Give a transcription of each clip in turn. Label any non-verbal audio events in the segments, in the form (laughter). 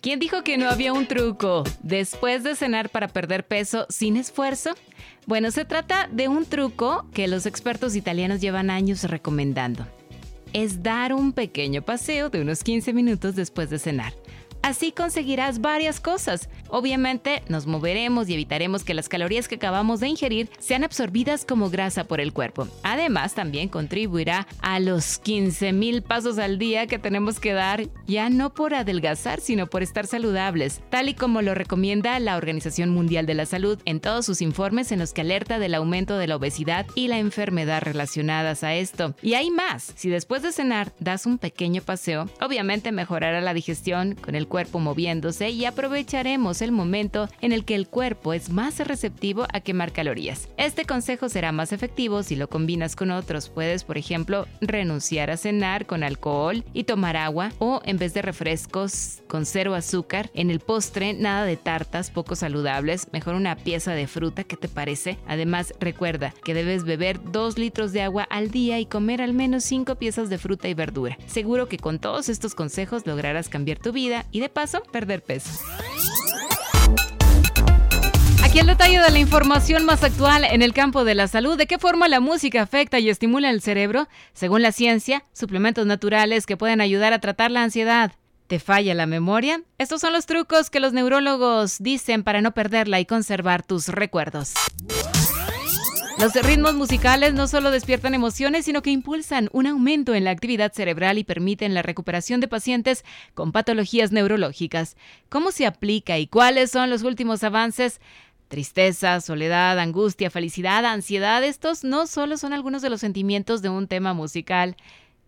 ¿Quién dijo que no había un truco después de cenar para perder peso sin esfuerzo? Bueno, se trata de un truco que los expertos italianos llevan años recomendando. Es dar un pequeño paseo de unos 15 minutos después de cenar. Así conseguirás varias cosas. Obviamente nos moveremos y evitaremos que las calorías que acabamos de ingerir sean absorbidas como grasa por el cuerpo. Además, también contribuirá a los 15.000 pasos al día que tenemos que dar, ya no por adelgazar, sino por estar saludables, tal y como lo recomienda la Organización Mundial de la Salud en todos sus informes en los que alerta del aumento de la obesidad y la enfermedad relacionadas a esto. Y hay más, si después de cenar das un pequeño paseo, obviamente mejorará la digestión con el cuerpo moviéndose y aprovecharemos el momento en el que el cuerpo es más receptivo a quemar calorías. Este consejo será más efectivo si lo combinas con otros. Puedes, por ejemplo, renunciar a cenar con alcohol y tomar agua o en vez de refrescos con cero azúcar, en el postre nada de tartas poco saludables, mejor una pieza de fruta, ¿qué te parece? Además, recuerda que debes beber 2 litros de agua al día y comer al menos 5 piezas de fruta y verdura. Seguro que con todos estos consejos lograrás cambiar tu vida y de paso perder peso. Aquí el detalle de la información más actual en el campo de la salud, de qué forma la música afecta y estimula el cerebro, según la ciencia, suplementos naturales que pueden ayudar a tratar la ansiedad. ¿Te falla la memoria? Estos son los trucos que los neurólogos dicen para no perderla y conservar tus recuerdos. Los ritmos musicales no solo despiertan emociones, sino que impulsan un aumento en la actividad cerebral y permiten la recuperación de pacientes con patologías neurológicas. ¿Cómo se aplica y cuáles son los últimos avances? Tristeza, soledad, angustia, felicidad, ansiedad, estos no solo son algunos de los sentimientos de un tema musical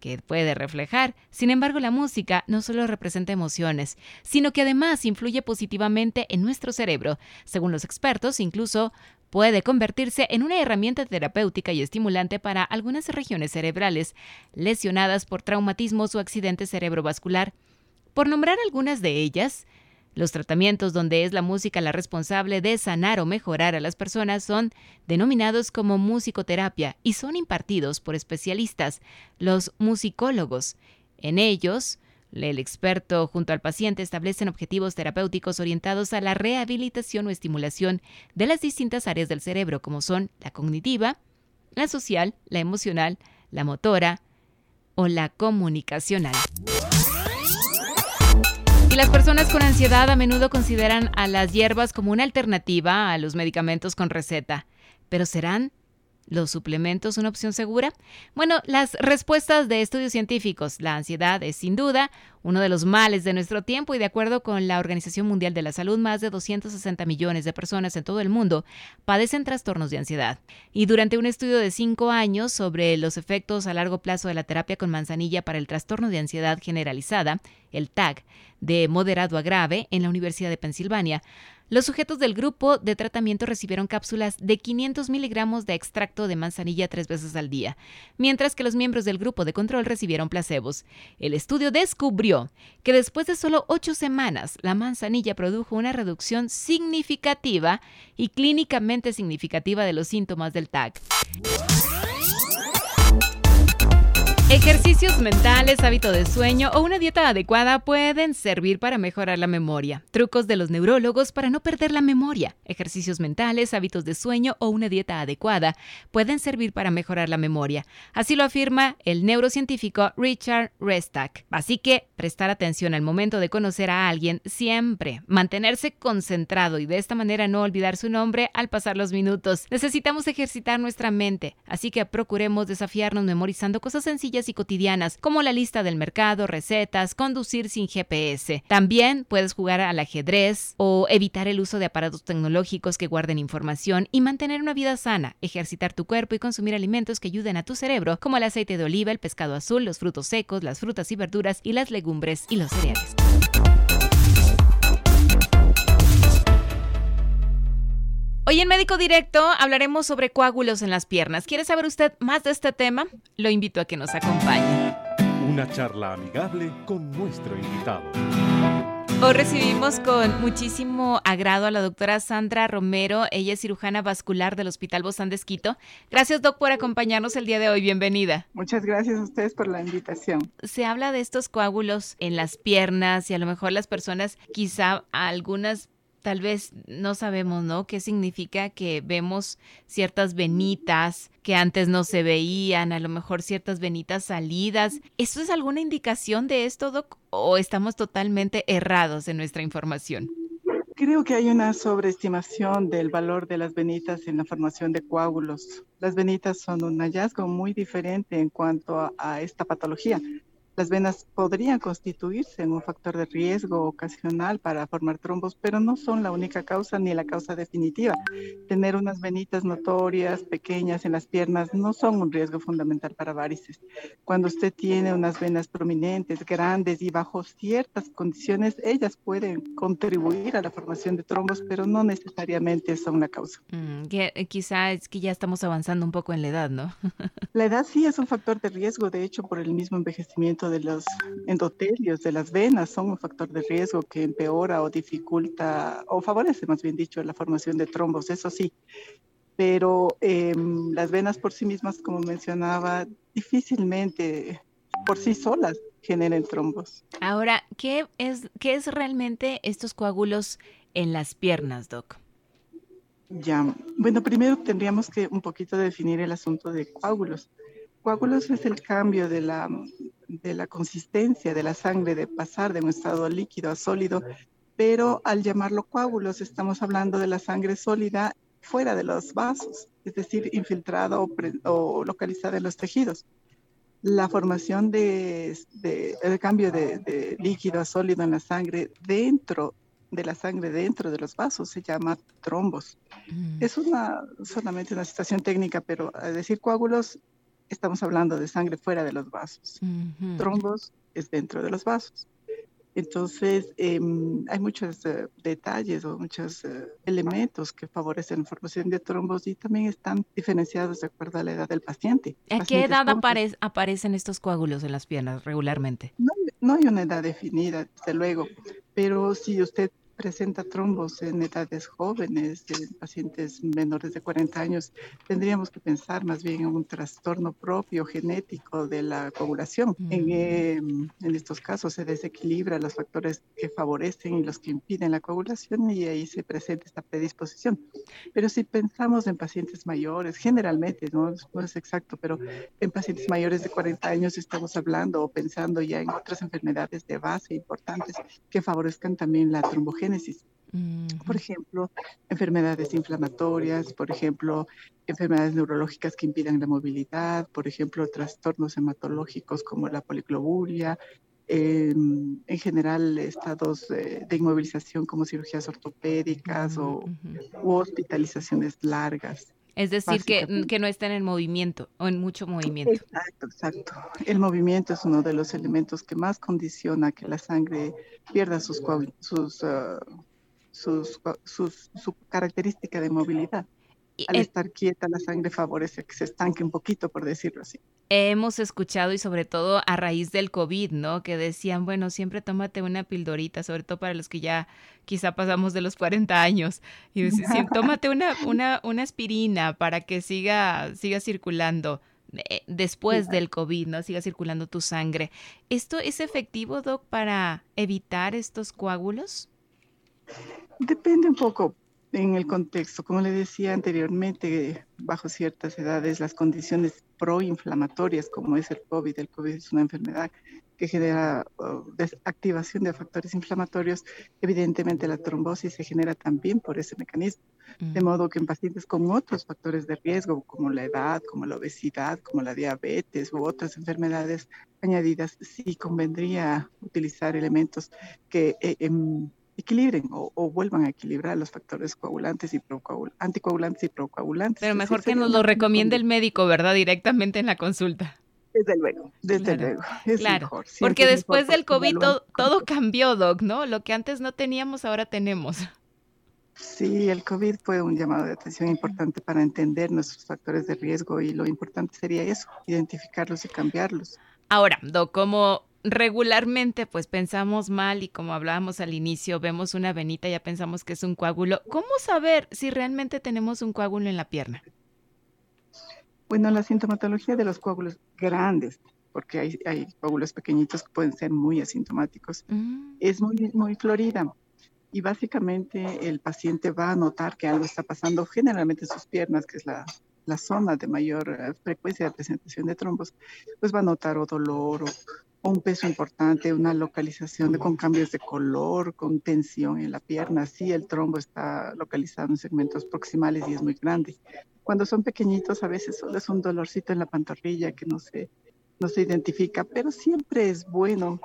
que puede reflejar. Sin embargo, la música no solo representa emociones, sino que además influye positivamente en nuestro cerebro. Según los expertos, incluso puede convertirse en una herramienta terapéutica y estimulante para algunas regiones cerebrales lesionadas por traumatismos o accidentes cerebrovascular. Por nombrar algunas de ellas, los tratamientos donde es la música la responsable de sanar o mejorar a las personas son denominados como musicoterapia y son impartidos por especialistas, los musicólogos. En ellos, el experto junto al paciente establecen objetivos terapéuticos orientados a la rehabilitación o estimulación de las distintas áreas del cerebro, como son la cognitiva, la social, la emocional, la motora o la comunicacional. Y las personas con ansiedad a menudo consideran a las hierbas como una alternativa a los medicamentos con receta. Pero ¿serán ¿Los suplementos una opción segura? Bueno, las respuestas de estudios científicos. La ansiedad es sin duda uno de los males de nuestro tiempo y de acuerdo con la Organización Mundial de la Salud, más de 260 millones de personas en todo el mundo padecen trastornos de ansiedad. Y durante un estudio de cinco años sobre los efectos a largo plazo de la terapia con manzanilla para el trastorno de ansiedad generalizada, el TAG, de moderado a grave en la Universidad de Pensilvania, los sujetos del grupo de tratamiento recibieron cápsulas de 500 miligramos de extracto de manzanilla tres veces al día, mientras que los miembros del grupo de control recibieron placebos. El estudio descubrió que después de solo ocho semanas, la manzanilla produjo una reducción significativa y clínicamente significativa de los síntomas del TAC. Ejercicios mentales, hábito de sueño o una dieta adecuada pueden servir para mejorar la memoria. Trucos de los neurólogos para no perder la memoria. Ejercicios mentales, hábitos de sueño o una dieta adecuada pueden servir para mejorar la memoria. Así lo afirma el neurocientífico Richard Restak. Así que prestar atención al momento de conocer a alguien siempre, mantenerse concentrado y de esta manera no olvidar su nombre al pasar los minutos. Necesitamos ejercitar nuestra mente, así que procuremos desafiarnos memorizando cosas sencillas y cotidianas, como la lista del mercado, recetas, conducir sin GPS. También puedes jugar al ajedrez o evitar el uso de aparatos tecnológicos que guarden información y mantener una vida sana, ejercitar tu cuerpo y consumir alimentos que ayuden a tu cerebro, como el aceite de oliva, el pescado azul, los frutos secos, las frutas y verduras y las legumbres y los cereales. Hoy en Médico Directo hablaremos sobre coágulos en las piernas. ¿Quiere saber usted más de este tema? Lo invito a que nos acompañe. Una charla amigable con nuestro invitado. Hoy recibimos con muchísimo agrado a la doctora Sandra Romero. Ella es cirujana vascular del Hospital Bozán de Esquito. Gracias, doc, por acompañarnos el día de hoy. Bienvenida. Muchas gracias a ustedes por la invitación. Se habla de estos coágulos en las piernas y a lo mejor las personas, quizá algunas tal vez no sabemos, ¿no? ¿Qué significa que vemos ciertas venitas que antes no se veían, a lo mejor ciertas venitas salidas? ¿Esto es alguna indicación de esto, Doc? ¿O estamos totalmente errados en nuestra información? Creo que hay una sobreestimación del valor de las venitas en la formación de coágulos. Las venitas son un hallazgo muy diferente en cuanto a, a esta patología. Las venas podrían constituirse en un factor de riesgo ocasional para formar trombos, pero no son la única causa ni la causa definitiva. Tener unas venitas notorias, pequeñas en las piernas, no son un riesgo fundamental para varices. Cuando usted tiene unas venas prominentes, grandes y bajo ciertas condiciones, ellas pueden contribuir a la formación de trombos, pero no necesariamente son la causa. Mm, que, eh, quizá es que ya estamos avanzando un poco en la edad, ¿no? (laughs) la edad sí es un factor de riesgo, de hecho, por el mismo envejecimiento de los endotelios de las venas son un factor de riesgo que empeora o dificulta o favorece, más bien dicho, la formación de trombos, eso sí. Pero em, las venas por sí mismas, como mencionaba, difícilmente por sí solas generen trombos. Ahora, ¿qué es, qué es realmente estos coágulos en las piernas, Doc? Ya, bueno, primero tendríamos que un poquito definir el asunto de coágulos. Coágulos es el cambio de la, de la consistencia de la sangre, de pasar de un estado líquido a sólido, pero al llamarlo coágulos estamos hablando de la sangre sólida fuera de los vasos, es decir, infiltrada o, localizada en los tejidos. La formación de, el cambio de, líquido a sólido en la sangre dentro de la sangre dentro de los vasos se llama trombos. Mm. Es una solamente una situación técnica, pero decir coágulos estamos hablando de sangre fuera de los vasos. Trombos es dentro de los vasos. Entonces, em, hay muchos eh, detalles o muchos eh, elementos que favorecen la formación de trombos y también están diferenciados de acuerdo a la edad del paciente. ¿A qué edad aparecen estos coágulos en las piernas regularmente? No, no hay una edad definida, desde luego, pero si usted presenta trombos en edades jóvenes, en pacientes menores de 40 años, tendríamos que pensar más bien en un trastorno propio genético de la coagulación. En, em, en, estos casos se desequilibra los factores que favorecen y los que impiden la coagulación y ahí se presenta esta predisposición. Pero si pensamos en pacientes mayores, generalmente, no, no es exacto, pero en pacientes mayores de 40 años estamos hablando o pensando ya en otras enfermedades de base importantes que favorezcan también la trombogénesis por ejemplo, enfermedades inflamatorias, por ejemplo, enfermedades neurológicas que impidan la movilidad, por ejemplo, trastornos hematológicos como la poliglobulia, em, en general estados de, inmovilización como cirugías ortopédicas o u hospitalizaciones largas. Es decir, que, que, no estén en movimiento o en mucho movimiento. Exacto, exacto. El movimiento es uno de los elementos que más condiciona que la sangre pierda sus, sus, uh, sus, sus, su característica de movilidad. Al estar quieta, la sangre favorece que se estanque un poquito, por decirlo así hemos escuchado y sobre todo a raíz del COVID, ¿no? Que decían, bueno, siempre tómate una pildorita, sobre todo para los que ya quizá pasamos de los 40 años. Y decían, (laughs) tómate una, una, una aspirina para que siga, siga circulando eh, después del COVID, ¿no? Siga circulando tu sangre. ¿Esto es efectivo, Doc, para evitar estos coágulos? Depende un poco en el contexto. Como le decía anteriormente, bajo ciertas edades, las condiciones proinflamatorias, como es el COVID, el COVID es una enfermedad que genera activación de factores inflamatorios, evidentemente la trombosis se genera también por ese mecanismo. De modo que en pacientes con otros factores de riesgo, como la edad, como la obesidad, como la diabetes u otras enfermedades añadidas, sí convendría utilizar elementos que eh, em, equilibren o, vuelvan a equilibrar los factores coagulantes y anticoagulantes y procoagulantes. Pero mejor que nos lo recomiende el médico, ¿verdad? Directamente en la consulta. Desde luego, desde luego. claro, porque después del COVID todo, cambió, Doc, ¿no? Lo que antes no teníamos, ahora tenemos. Sí, el COVID fue un llamado de atención importante para entender nuestros factores de riesgo y lo importante sería eso, identificarlos y cambiarlos. Ahora, Do, como regularmente pues pensamos mal y como hablábamos al inicio, vemos una venita y ya pensamos que es un coágulo, ¿cómo saber si realmente tenemos un coágulo en la pierna? Bueno, la sintomatología de los coágulos grandes, porque hay, hay coágulos pequeñitos que pueden ser muy asintomáticos, mm. es muy, muy florida y básicamente el paciente va a notar que algo está pasando generalmente en sus piernas, que es la, la zona de mayor eh, frecuencia de presentación de trombos, pues va a notar o dolor o, un peso importante, una localización con cambios de color, con tensión en la pierna. Sí, el trombo está localizado en segmentos proximales y es muy grande. Cuando son pequeñitos, a veces solo es un dolorcito en la pantorrilla que no se, no se identifica, pero siempre es bueno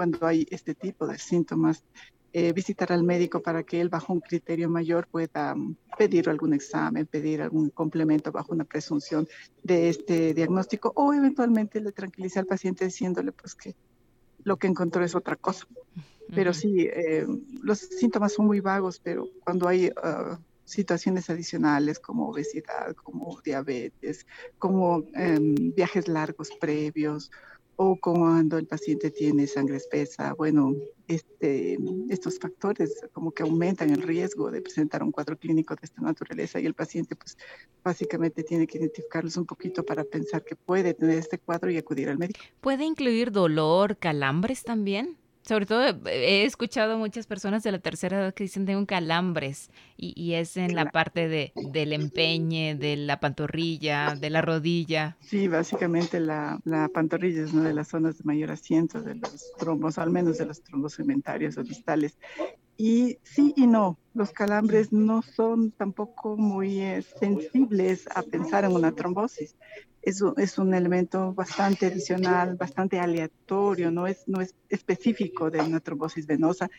cuando hay este tipo de síntomas eh, visitar al médico para que él bajo un criterio mayor pueda mm, pedir algún examen, pedir algún complemento bajo una presunción de este diagnóstico o eventualmente le tranquilice al paciente diciéndole pues que lo que encontró es otra cosa. Pero sí, eh, los síntomas son muy vagos, pero cuando hay ah, situaciones adicionales como obesidad, como diabetes, como em, viajes largos previos o cuando el paciente tiene sangre espesa, bueno, este, estos factores como que aumentan el riesgo de presentar un cuadro clínico de esta naturaleza y el paciente pues básicamente tiene que identificarlos un poquito para pensar que puede tener este cuadro y acudir al médico. ¿Puede incluir dolor, calambres también? Sobre todo he escuchado muchas personas de la tercera edad que dicen tengo calambres y, es en la parte de, del empeñe, de la pantorrilla, de la rodilla. Sí, básicamente la, la pantorrilla es una de las zonas de mayor asiento de los trombos, al menos de los trombos cementarios o distales. Y sí y no, los calambres no son tampoco muy eh, sensibles a pensar en una trombosis es, es, un elemento bastante adicional, bastante aleatorio, no es, no es específico de una trombosis venosa.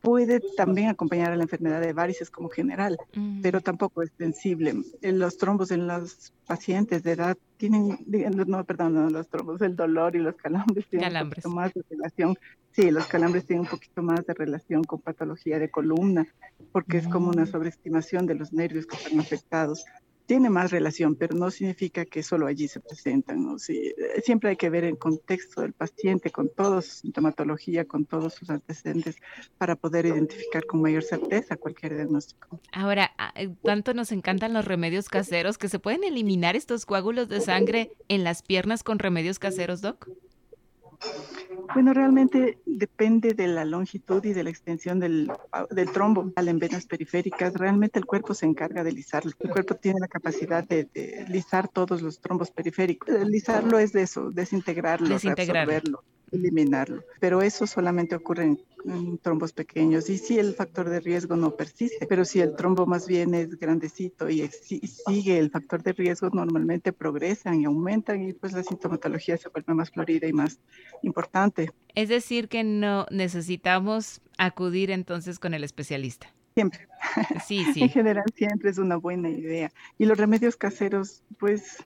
Puede también acompañar a la enfermedad de varices como general, mm. pero tampoco es sensible. Los trombos en los pacientes de edad tienen, no, perdón, no, los trombos, el dolor y los calambres tienen un poquito más de relación. Sí, los calambres tienen un poquito más de relación con patología de columna, porque es como una mm. sobreestimación de los nervios que están afectados tiene más relación, pero no significa que solo allí se presentan. ¿no? Sí, eh, siempre hay que ver el contexto del paciente, con toda su sintomatología, con todos sus antecedentes, para poder identificar con mayor certeza cualquier diagnóstico. Ahora, ah, eh, ¿cuánto nos encantan los remedios caseros? ¿Que se pueden eliminar estos coágulos de sangre en las piernas con remedios caseros, Doc? Bueno, realmente depende de la longitud y de la extensión del, del trombo en venas periféricas. Realmente el cuerpo se encarga de lisarlo. El cuerpo tiene la capacidad de, de lisar todos los trombos periféricos. Lisarlo es de eso, desintegrarlo, reabsorberlo eliminarlo. Pero eso solamente ocurre en, trombos pequeños y si el factor de riesgo no persiste, pero si el trombo más bien es grandecito y, sigue el factor de riesgo, normalmente progresan y aumentan y pues la sintomatología se vuelve más florida y más importante. Es decir, que no necesitamos acudir entonces con el especialista. Siempre. Sí, (laughs) sí. en general siempre es una buena idea. Y los remedios caseros, pues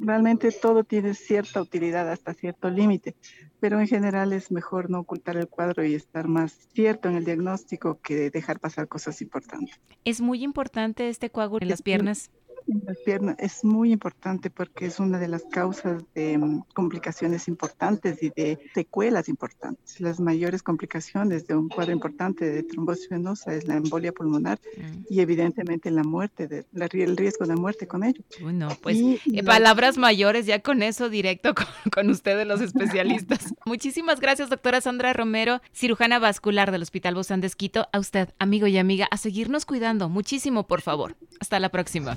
realmente todo tiene cierta utilidad hasta cierto límite, pero en general es mejor no ocultar el cuadro y estar más cierto en el diagnóstico que dejar pasar cosas importantes. Es muy importante este coágulo en las piernas en las piernas es muy importante porque es una de las causas de mm, complicaciones importantes y de secuelas importantes. Las mayores complicaciones de un cuadro importante de trombosis venosa es la embolia pulmonar mm. y evidentemente la muerte, de, el riesgo de muerte con ello. Bueno, pues eh, palabras mayores ya con eso directo (laughs) con, con ustedes los especialistas. (laughs) Muchísimas gracias, doctora Sandra Romero, cirujana vascular del Hospital Bozán de A usted, amigo y amiga, a seguirnos cuidando muchísimo, por favor. Hasta la próxima.